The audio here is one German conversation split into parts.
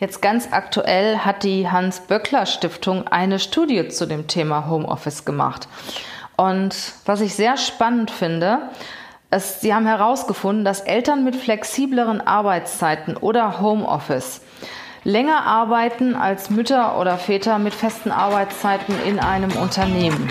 Jetzt ganz aktuell hat die Hans-Böckler-Stiftung eine Studie zu dem Thema Homeoffice gemacht. Und was ich sehr spannend finde, ist, sie haben herausgefunden, dass Eltern mit flexibleren Arbeitszeiten oder Homeoffice länger arbeiten als Mütter oder Väter mit festen Arbeitszeiten in einem Unternehmen.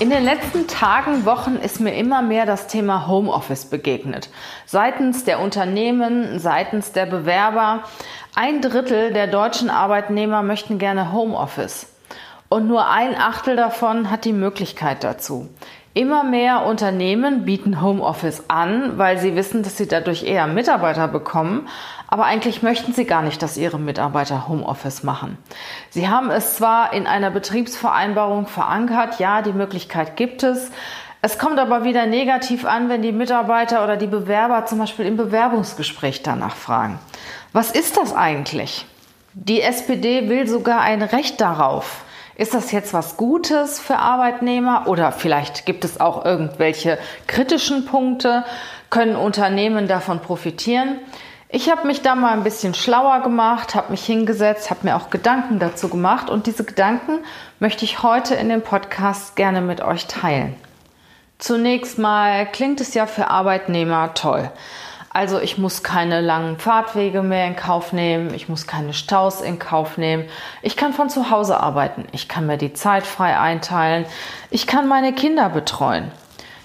In den letzten Tagen, Wochen ist mir immer mehr das Thema Homeoffice begegnet. Seitens der Unternehmen, seitens der Bewerber. Ein Drittel der deutschen Arbeitnehmer möchten gerne Homeoffice. Und nur ein Achtel davon hat die Möglichkeit dazu. Immer mehr Unternehmen bieten Homeoffice an, weil sie wissen, dass sie dadurch eher Mitarbeiter bekommen, aber eigentlich möchten sie gar nicht, dass ihre Mitarbeiter Homeoffice machen. Sie haben es zwar in einer Betriebsvereinbarung verankert, ja, die Möglichkeit gibt es. Es kommt aber wieder negativ an, wenn die Mitarbeiter oder die Bewerber zum Beispiel im Bewerbungsgespräch danach fragen. Was ist das eigentlich? Die SPD will sogar ein Recht darauf. Ist das jetzt was Gutes für Arbeitnehmer oder vielleicht gibt es auch irgendwelche kritischen Punkte? Können Unternehmen davon profitieren? Ich habe mich da mal ein bisschen schlauer gemacht, habe mich hingesetzt, habe mir auch Gedanken dazu gemacht und diese Gedanken möchte ich heute in dem Podcast gerne mit euch teilen. Zunächst mal klingt es ja für Arbeitnehmer toll. Also ich muss keine langen Fahrtwege mehr in Kauf nehmen, ich muss keine Staus in Kauf nehmen, ich kann von zu Hause arbeiten, ich kann mir die Zeit frei einteilen, ich kann meine Kinder betreuen,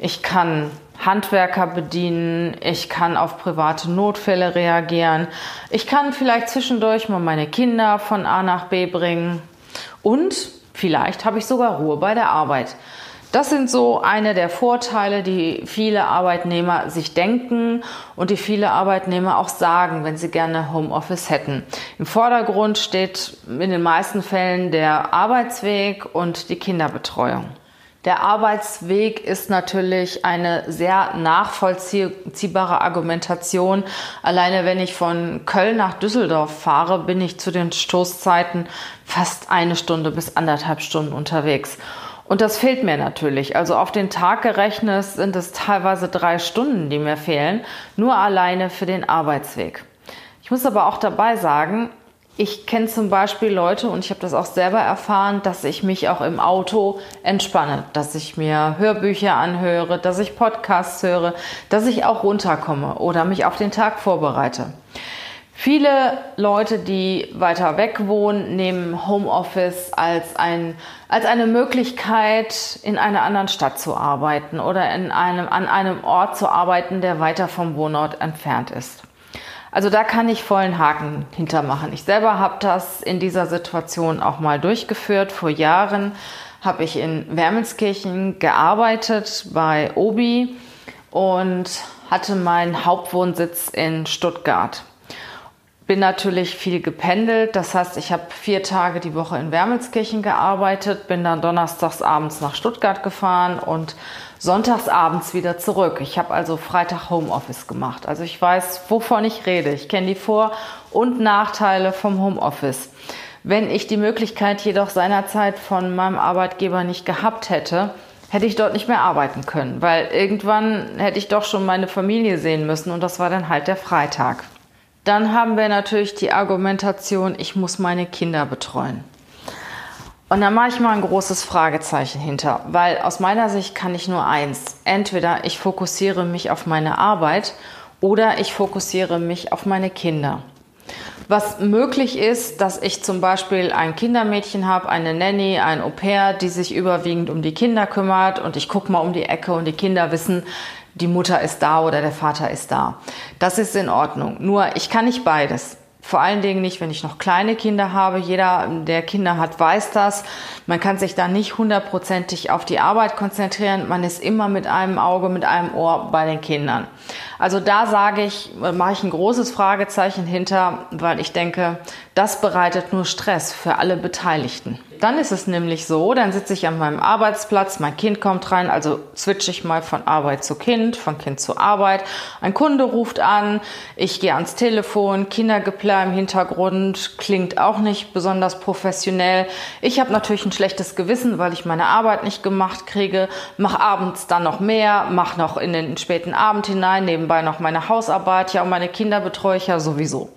ich kann Handwerker bedienen, ich kann auf private Notfälle reagieren, ich kann vielleicht zwischendurch mal meine Kinder von A nach B bringen und vielleicht habe ich sogar Ruhe bei der Arbeit. Das sind so eine der Vorteile, die viele Arbeitnehmer sich denken und die viele Arbeitnehmer auch sagen, wenn sie gerne Homeoffice hätten. Im Vordergrund steht in den meisten Fällen der Arbeitsweg und die Kinderbetreuung. Der Arbeitsweg ist natürlich eine sehr nachvollziehbare Argumentation. Alleine wenn ich von Köln nach Düsseldorf fahre, bin ich zu den Stoßzeiten fast eine Stunde bis anderthalb Stunden unterwegs. Und das fehlt mir natürlich. Also auf den Tag gerechnet sind es teilweise drei Stunden, die mir fehlen, nur alleine für den Arbeitsweg. Ich muss aber auch dabei sagen, ich kenne zum Beispiel Leute und ich habe das auch selber erfahren, dass ich mich auch im Auto entspanne, dass ich mir Hörbücher anhöre, dass ich Podcasts höre, dass ich auch runterkomme oder mich auf den Tag vorbereite. Viele Leute, die weiter weg wohnen, nehmen Homeoffice als, ein, als eine Möglichkeit, in einer anderen Stadt zu arbeiten oder in einem, an einem Ort zu arbeiten, der weiter vom Wohnort entfernt ist. Also da kann ich vollen Haken hintermachen. Ich selber habe das in dieser Situation auch mal durchgeführt. Vor Jahren habe ich in Wermelskirchen gearbeitet bei Obi und hatte meinen Hauptwohnsitz in Stuttgart. Bin natürlich viel gependelt, das heißt, ich habe vier Tage die Woche in Wermelskirchen gearbeitet, bin dann donnerstags abends nach Stuttgart gefahren und sonntags abends wieder zurück. Ich habe also Freitag Homeoffice gemacht. Also ich weiß, wovon ich rede. Ich kenne die Vor- und Nachteile vom Homeoffice. Wenn ich die Möglichkeit jedoch seinerzeit von meinem Arbeitgeber nicht gehabt hätte, hätte ich dort nicht mehr arbeiten können, weil irgendwann hätte ich doch schon meine Familie sehen müssen und das war dann halt der Freitag. Dann haben wir natürlich die Argumentation, ich muss meine Kinder betreuen. Und da mache ich mal ein großes Fragezeichen hinter, weil aus meiner Sicht kann ich nur eins. Entweder ich fokussiere mich auf meine Arbeit oder ich fokussiere mich auf meine Kinder. Was möglich ist, dass ich zum Beispiel ein Kindermädchen habe, eine Nanny, ein Au-pair, die sich überwiegend um die Kinder kümmert und ich gucke mal um die Ecke und die Kinder wissen, die Mutter ist da oder der Vater ist da. Das ist in Ordnung. Nur ich kann nicht beides. Vor allen Dingen nicht, wenn ich noch kleine Kinder habe. Jeder, der Kinder hat, weiß das. Man kann sich da nicht hundertprozentig auf die Arbeit konzentrieren. Man ist immer mit einem Auge, mit einem Ohr bei den Kindern. Also da sage ich, mache ich ein großes Fragezeichen hinter, weil ich denke, das bereitet nur Stress für alle Beteiligten. Dann ist es nämlich so, dann sitze ich an meinem Arbeitsplatz, mein Kind kommt rein, also switche ich mal von Arbeit zu Kind, von Kind zu Arbeit. Ein Kunde ruft an, ich gehe ans Telefon, Kindergeplär im Hintergrund, klingt auch nicht besonders professionell. Ich habe natürlich ein schlechtes Gewissen, weil ich meine Arbeit nicht gemacht kriege, mache abends dann noch mehr, mache noch in den späten Abend hinein, nebenbei noch meine Hausarbeit, ja, und meine Kinder betreue ich ja sowieso.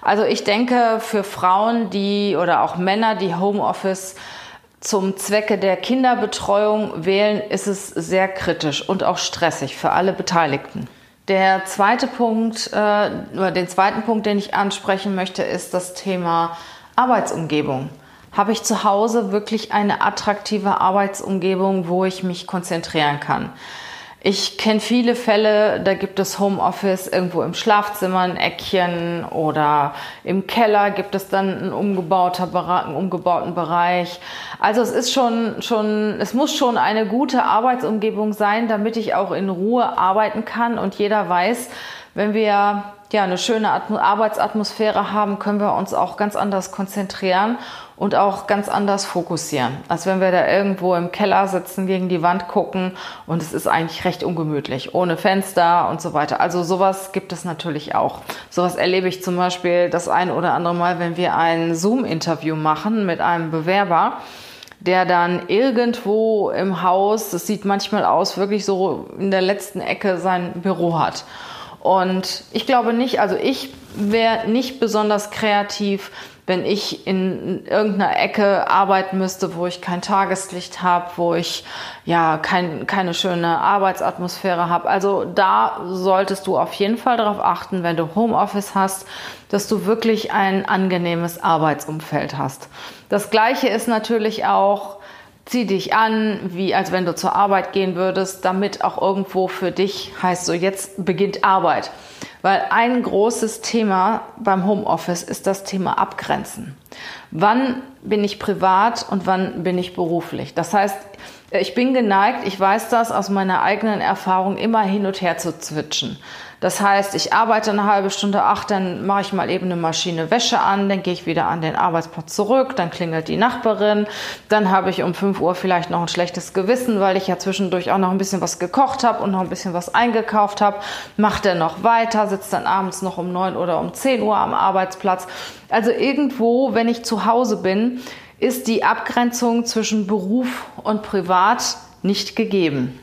Also ich denke, für Frauen, die oder auch Männer, die Homeoffice zum Zwecke der Kinderbetreuung wählen, ist es sehr kritisch und auch stressig für alle Beteiligten. Der zweite Punkt, äh, oder den zweiten Punkt, den ich ansprechen möchte, ist das Thema Arbeitsumgebung. Habe ich zu Hause wirklich eine attraktive Arbeitsumgebung, wo ich mich konzentrieren kann? Ich kenne viele Fälle, da gibt es Homeoffice irgendwo im Schlafzimmer, ein Eckchen oder im Keller gibt es dann einen, umgebauter, einen umgebauten Bereich. Also es ist schon, schon, es muss schon eine gute Arbeitsumgebung sein, damit ich auch in Ruhe arbeiten kann und jeder weiß, wenn wir ja, eine schöne Arbeitsatmosphäre haben, können wir uns auch ganz anders konzentrieren und auch ganz anders fokussieren, als wenn wir da irgendwo im Keller sitzen, gegen die Wand gucken und es ist eigentlich recht ungemütlich, ohne Fenster und so weiter. Also sowas gibt es natürlich auch. Sowas erlebe ich zum Beispiel das ein oder andere Mal, wenn wir ein Zoom-Interview machen mit einem Bewerber der dann irgendwo im Haus, das sieht manchmal aus, wirklich so in der letzten Ecke sein Büro hat. Und ich glaube nicht, also ich wäre nicht besonders kreativ, wenn ich in irgendeiner Ecke arbeiten müsste, wo ich kein Tageslicht habe, wo ich ja kein, keine schöne Arbeitsatmosphäre habe. Also da solltest du auf jeden Fall darauf achten, wenn du Homeoffice hast, dass du wirklich ein angenehmes Arbeitsumfeld hast. Das gleiche ist natürlich auch zieh dich an, wie als wenn du zur Arbeit gehen würdest, damit auch irgendwo für dich heißt so, jetzt beginnt Arbeit. Weil ein großes Thema beim Homeoffice ist das Thema Abgrenzen. Wann bin ich privat und wann bin ich beruflich? Das heißt, ich bin geneigt, ich weiß das aus meiner eigenen Erfahrung, immer hin und her zu zwitschen. Das heißt, ich arbeite eine halbe Stunde, ach, dann mache ich mal eben eine Maschine Wäsche an, dann gehe ich wieder an den Arbeitsplatz zurück, dann klingelt die Nachbarin, dann habe ich um 5 Uhr vielleicht noch ein schlechtes Gewissen, weil ich ja zwischendurch auch noch ein bisschen was gekocht habe und noch ein bisschen was eingekauft habe, macht er noch weiter, sitzt dann abends noch um 9 oder um 10 Uhr am Arbeitsplatz. Also irgendwo, wenn ich zu Hause bin, ist die Abgrenzung zwischen Beruf und Privat nicht gegeben.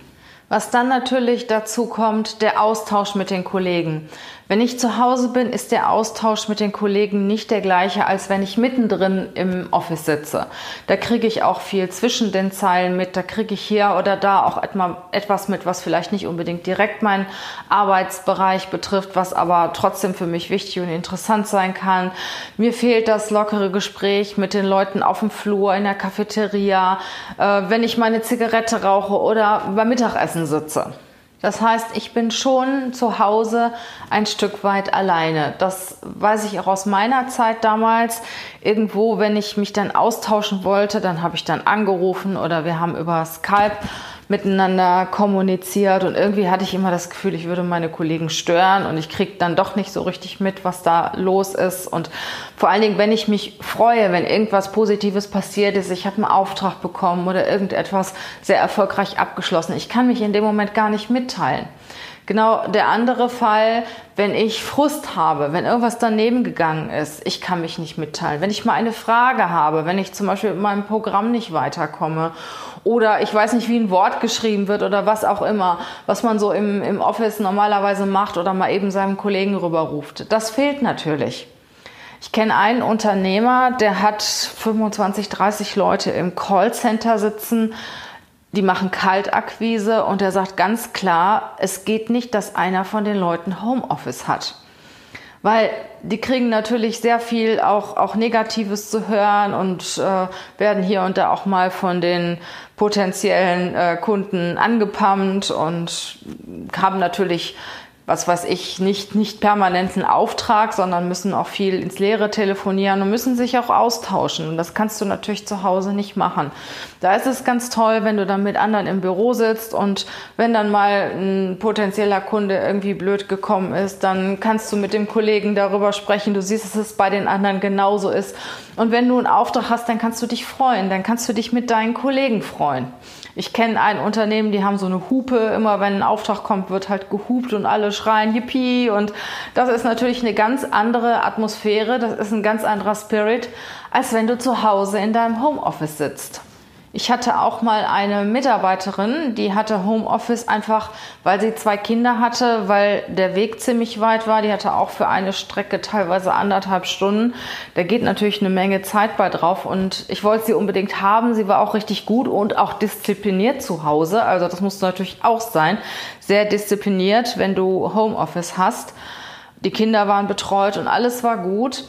Was dann natürlich dazu kommt, der Austausch mit den Kollegen. Wenn ich zu Hause bin, ist der Austausch mit den Kollegen nicht der gleiche, als wenn ich mittendrin im Office sitze. Da kriege ich auch viel zwischen den Zeilen mit, da kriege ich hier oder da auch etwas mit, was vielleicht nicht unbedingt direkt meinen Arbeitsbereich betrifft, was aber trotzdem für mich wichtig und interessant sein kann. Mir fehlt das lockere Gespräch mit den Leuten auf dem Flur, in der Cafeteria, äh, wenn ich meine Zigarette rauche oder beim Mittagessen sitze. Das heißt, ich bin schon zu Hause ein Stück weit alleine. Das weiß ich auch aus meiner Zeit damals. Irgendwo, wenn ich mich dann austauschen wollte, dann habe ich dann angerufen oder wir haben über Skype miteinander kommuniziert und irgendwie hatte ich immer das Gefühl, ich würde meine Kollegen stören und ich kriege dann doch nicht so richtig mit, was da los ist und vor allen Dingen, wenn ich mich freue, wenn irgendwas Positives passiert ist, ich habe einen Auftrag bekommen oder irgendetwas sehr erfolgreich abgeschlossen, ich kann mich in dem Moment gar nicht mitteilen. Genau der andere Fall, wenn ich Frust habe, wenn irgendwas daneben gegangen ist, ich kann mich nicht mitteilen. Wenn ich mal eine Frage habe, wenn ich zum Beispiel mit meinem Programm nicht weiterkomme oder ich weiß nicht, wie ein Wort geschrieben wird oder was auch immer, was man so im, im Office normalerweise macht oder mal eben seinem Kollegen rüberruft. Das fehlt natürlich. Ich kenne einen Unternehmer, der hat 25, 30 Leute im Callcenter sitzen die machen Kaltakquise und er sagt ganz klar, es geht nicht, dass einer von den Leuten Homeoffice hat. Weil die kriegen natürlich sehr viel auch, auch Negatives zu hören und äh, werden hier und da auch mal von den potenziellen äh, Kunden angepammt und haben natürlich was weiß ich, nicht, nicht permanenten Auftrag, sondern müssen auch viel ins Leere telefonieren und müssen sich auch austauschen. Und das kannst du natürlich zu Hause nicht machen. Da ist es ganz toll, wenn du dann mit anderen im Büro sitzt und wenn dann mal ein potenzieller Kunde irgendwie blöd gekommen ist, dann kannst du mit dem Kollegen darüber sprechen. Du siehst, dass es bei den anderen genauso ist. Und wenn du einen Auftrag hast, dann kannst du dich freuen. Dann kannst du dich mit deinen Kollegen freuen. Ich kenne ein Unternehmen, die haben so eine Hupe. Immer wenn ein Auftrag kommt, wird halt gehupt und alle schreien Yippie. Und das ist natürlich eine ganz andere Atmosphäre. Das ist ein ganz anderer Spirit, als wenn du zu Hause in deinem Homeoffice sitzt. Ich hatte auch mal eine Mitarbeiterin, die hatte Homeoffice einfach, weil sie zwei Kinder hatte, weil der Weg ziemlich weit war. Die hatte auch für eine Strecke teilweise anderthalb Stunden. Da geht natürlich eine Menge Zeit bei drauf und ich wollte sie unbedingt haben. Sie war auch richtig gut und auch diszipliniert zu Hause. Also das muss natürlich auch sein. Sehr diszipliniert, wenn du Homeoffice hast. Die Kinder waren betreut und alles war gut.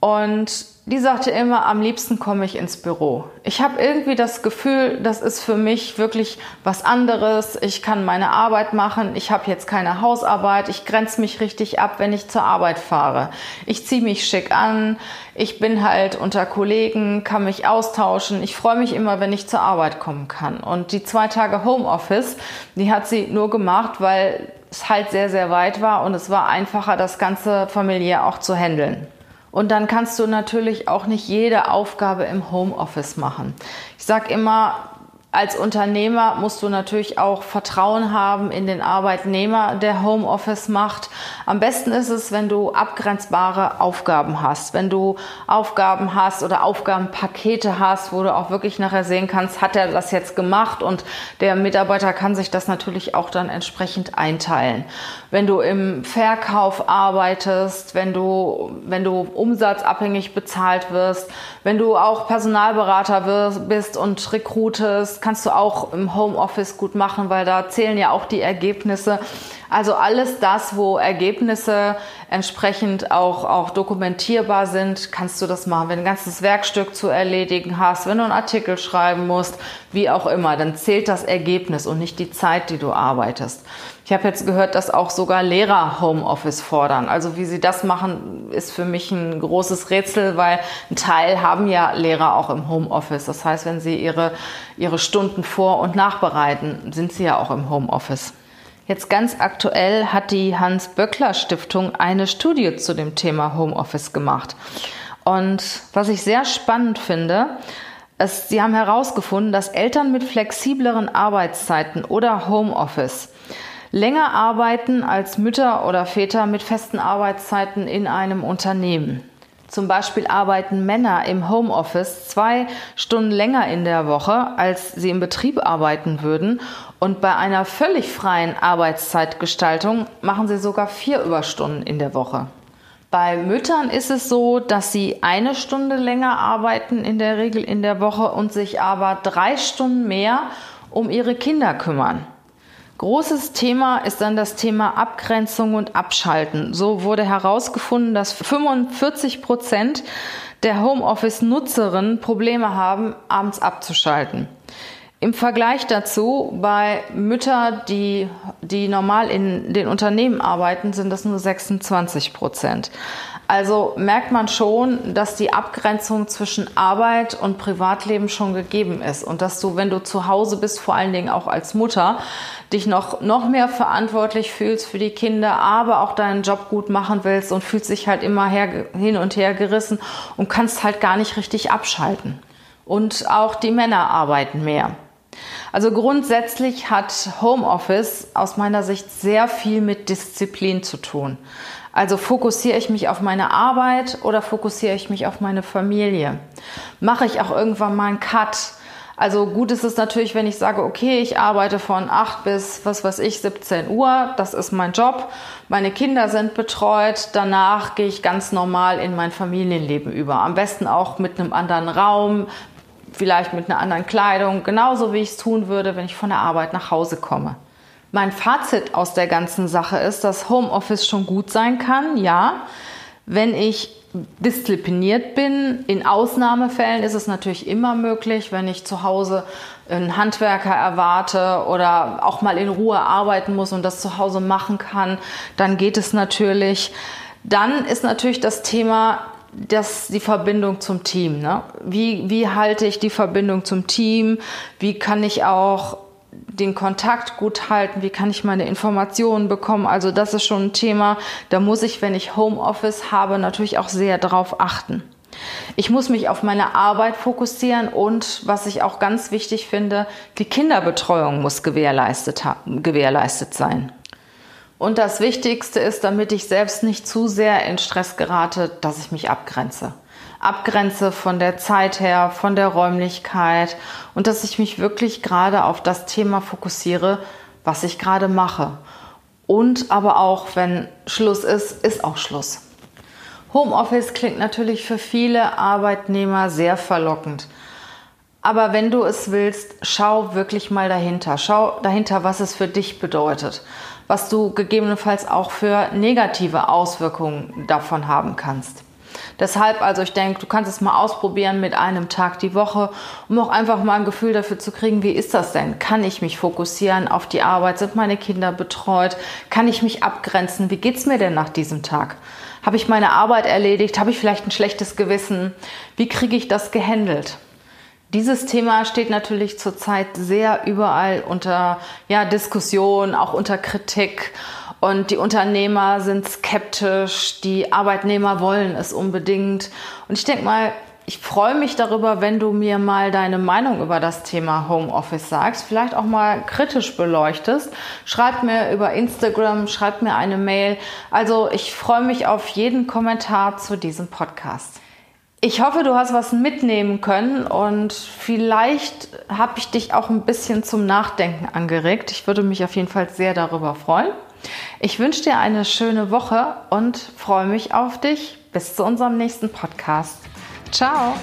Und die sagte immer, am liebsten komme ich ins Büro. Ich habe irgendwie das Gefühl, das ist für mich wirklich was anderes. Ich kann meine Arbeit machen. Ich habe jetzt keine Hausarbeit. Ich grenze mich richtig ab, wenn ich zur Arbeit fahre. Ich ziehe mich schick an. Ich bin halt unter Kollegen, kann mich austauschen. Ich freue mich immer, wenn ich zur Arbeit kommen kann. Und die zwei Tage Homeoffice, die hat sie nur gemacht, weil es halt sehr, sehr weit war und es war einfacher, das Ganze familiär auch zu handeln. Und dann kannst du natürlich auch nicht jede Aufgabe im Homeoffice machen. Ich sage immer, als Unternehmer musst du natürlich auch Vertrauen haben in den Arbeitnehmer, der Homeoffice macht. Am besten ist es, wenn du abgrenzbare Aufgaben hast, wenn du Aufgaben hast oder Aufgabenpakete hast, wo du auch wirklich nachher sehen kannst, hat er das jetzt gemacht und der Mitarbeiter kann sich das natürlich auch dann entsprechend einteilen. Wenn du im Verkauf arbeitest, wenn du, wenn du umsatzabhängig bezahlt wirst, wenn du auch Personalberater bist und rekrutest, kannst du auch im Homeoffice gut machen, weil da zählen ja auch die Ergebnisse. Also alles das, wo Ergebnisse entsprechend auch, auch dokumentierbar sind, kannst du das machen. Wenn du ein ganzes Werkstück zu erledigen hast, wenn du einen Artikel schreiben musst, wie auch immer, dann zählt das Ergebnis und nicht die Zeit, die du arbeitest. Ich habe jetzt gehört, dass auch sogar Lehrer Homeoffice fordern. Also wie sie das machen, ist für mich ein großes Rätsel, weil ein Teil haben ja Lehrer auch im Homeoffice. Das heißt, wenn sie ihre, ihre Stunden vor- und nachbereiten, sind sie ja auch im Homeoffice. Jetzt ganz aktuell hat die Hans-Böckler-Stiftung eine Studie zu dem Thema Homeoffice gemacht. Und was ich sehr spannend finde, ist, sie haben herausgefunden, dass Eltern mit flexibleren Arbeitszeiten oder Homeoffice länger arbeiten als Mütter oder Väter mit festen Arbeitszeiten in einem Unternehmen. Zum Beispiel arbeiten Männer im Homeoffice zwei Stunden länger in der Woche, als sie im Betrieb arbeiten würden. Und bei einer völlig freien Arbeitszeitgestaltung machen sie sogar vier Überstunden in der Woche. Bei Müttern ist es so, dass sie eine Stunde länger arbeiten in der Regel in der Woche und sich aber drei Stunden mehr um ihre Kinder kümmern. Großes Thema ist dann das Thema Abgrenzung und Abschalten. So wurde herausgefunden, dass 45 Prozent der Homeoffice-Nutzerinnen Probleme haben, abends abzuschalten. Im Vergleich dazu, bei Müttern, die, die normal in den Unternehmen arbeiten, sind das nur 26 Prozent. Also merkt man schon, dass die Abgrenzung zwischen Arbeit und Privatleben schon gegeben ist und dass du, wenn du zu Hause bist, vor allen Dingen auch als Mutter, dich noch, noch mehr verantwortlich fühlst für die Kinder, aber auch deinen Job gut machen willst und fühlst dich halt immer her, hin und her gerissen und kannst halt gar nicht richtig abschalten. Und auch die Männer arbeiten mehr. Also grundsätzlich hat Homeoffice aus meiner Sicht sehr viel mit Disziplin zu tun. Also fokussiere ich mich auf meine Arbeit oder fokussiere ich mich auf meine Familie? Mache ich auch irgendwann mal einen Cut? Also gut ist es natürlich, wenn ich sage, okay, ich arbeite von 8 bis, was weiß ich, 17 Uhr, das ist mein Job, meine Kinder sind betreut, danach gehe ich ganz normal in mein Familienleben über. Am besten auch mit einem anderen Raum, vielleicht mit einer anderen Kleidung, genauso wie ich es tun würde, wenn ich von der Arbeit nach Hause komme. Mein Fazit aus der ganzen Sache ist, dass Homeoffice schon gut sein kann, ja, Wenn ich diszipliniert bin, in Ausnahmefällen ist es natürlich immer möglich, wenn ich zu Hause einen Handwerker erwarte oder auch mal in Ruhe arbeiten muss und das zu Hause machen kann, dann geht es natürlich. Dann ist natürlich das Thema, das, die Verbindung zum Team. Ne? Wie, wie halte ich die Verbindung zum Team? Wie kann ich auch den Kontakt gut halten, wie kann ich meine Informationen bekommen. Also das ist schon ein Thema, da muss ich, wenn ich Homeoffice habe, natürlich auch sehr darauf achten. Ich muss mich auf meine Arbeit fokussieren und was ich auch ganz wichtig finde, die Kinderbetreuung muss gewährleistet, gewährleistet sein. Und das Wichtigste ist, damit ich selbst nicht zu sehr in Stress gerate, dass ich mich abgrenze abgrenze von der Zeit her, von der Räumlichkeit und dass ich mich wirklich gerade auf das Thema fokussiere, was ich gerade mache. Und aber auch, wenn Schluss ist, ist auch Schluss. Homeoffice klingt natürlich für viele Arbeitnehmer sehr verlockend. Aber wenn du es willst, schau wirklich mal dahinter. Schau dahinter, was es für dich bedeutet. Was du gegebenenfalls auch für negative Auswirkungen davon haben kannst. Deshalb, also ich denke, du kannst es mal ausprobieren mit einem Tag die Woche, um auch einfach mal ein Gefühl dafür zu kriegen, wie ist das denn? Kann ich mich fokussieren auf die Arbeit? Sind meine Kinder betreut? Kann ich mich abgrenzen? Wie geht's mir denn nach diesem Tag? Habe ich meine Arbeit erledigt? Habe ich vielleicht ein schlechtes Gewissen? Wie kriege ich das gehandelt? Dieses Thema steht natürlich zurzeit sehr überall unter ja, Diskussion, auch unter Kritik. Und die Unternehmer sind skeptisch, die Arbeitnehmer wollen es unbedingt. Und ich denke mal, ich freue mich darüber, wenn du mir mal deine Meinung über das Thema Homeoffice sagst, vielleicht auch mal kritisch beleuchtest. Schreib mir über Instagram, schreib mir eine Mail. Also ich freue mich auf jeden Kommentar zu diesem Podcast. Ich hoffe, du hast was mitnehmen können und vielleicht habe ich dich auch ein bisschen zum Nachdenken angeregt. Ich würde mich auf jeden Fall sehr darüber freuen. Ich wünsche dir eine schöne Woche und freue mich auf dich. Bis zu unserem nächsten Podcast. Ciao!